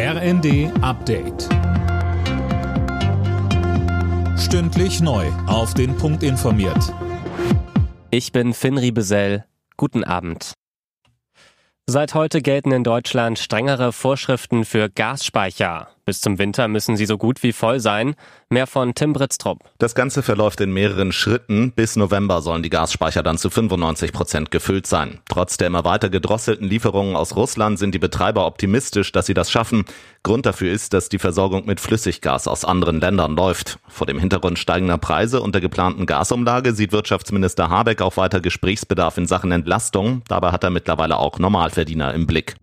RND Update. Stündlich neu. Auf den Punkt informiert. Ich bin Finn Riebesell. Guten Abend. Seit heute gelten in Deutschland strengere Vorschriften für Gasspeicher. Bis zum Winter müssen sie so gut wie voll sein. Mehr von Tim Britztrup. Das Ganze verläuft in mehreren Schritten. Bis November sollen die Gasspeicher dann zu 95 Prozent gefüllt sein. Trotz der immer weiter gedrosselten Lieferungen aus Russland sind die Betreiber optimistisch, dass sie das schaffen. Grund dafür ist, dass die Versorgung mit Flüssiggas aus anderen Ländern läuft. Vor dem Hintergrund steigender Preise und der geplanten Gasumlage sieht Wirtschaftsminister Habeck auch weiter Gesprächsbedarf in Sachen Entlastung. Dabei hat er mittlerweile auch Normalverdiener im Blick.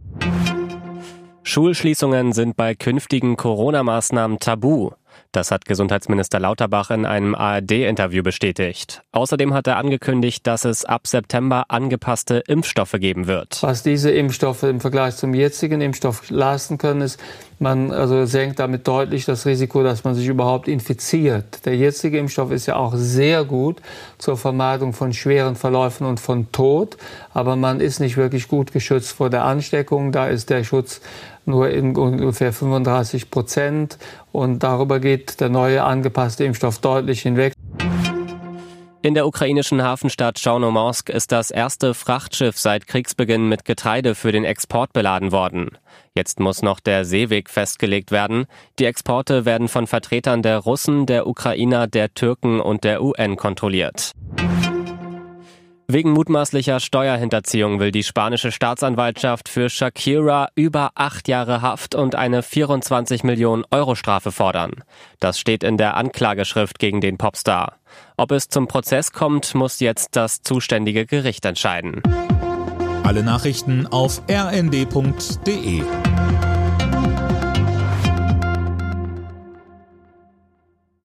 Schulschließungen sind bei künftigen Corona-Maßnahmen tabu. Das hat Gesundheitsminister Lauterbach in einem ARD-Interview bestätigt. Außerdem hat er angekündigt, dass es ab September angepasste Impfstoffe geben wird. Was diese Impfstoffe im Vergleich zum jetzigen Impfstoff leisten können, ist, man also senkt damit deutlich das Risiko, dass man sich überhaupt infiziert. Der jetzige Impfstoff ist ja auch sehr gut zur Vermeidung von schweren Verläufen und von Tod, aber man ist nicht wirklich gut geschützt vor der Ansteckung. Da ist der Schutz nur in ungefähr 35 Prozent und darüber geht der neue angepasste Impfstoff deutlich hinweg. In der ukrainischen Hafenstadt Chornomorsk ist das erste Frachtschiff seit Kriegsbeginn mit Getreide für den Export beladen worden. Jetzt muss noch der Seeweg festgelegt werden. Die Exporte werden von Vertretern der Russen, der Ukrainer, der Türken und der UN kontrolliert. Wegen mutmaßlicher Steuerhinterziehung will die spanische Staatsanwaltschaft für Shakira über acht Jahre Haft und eine 24 Millionen Euro Strafe fordern. Das steht in der Anklageschrift gegen den Popstar. Ob es zum Prozess kommt, muss jetzt das zuständige Gericht entscheiden. Alle Nachrichten auf rnd.de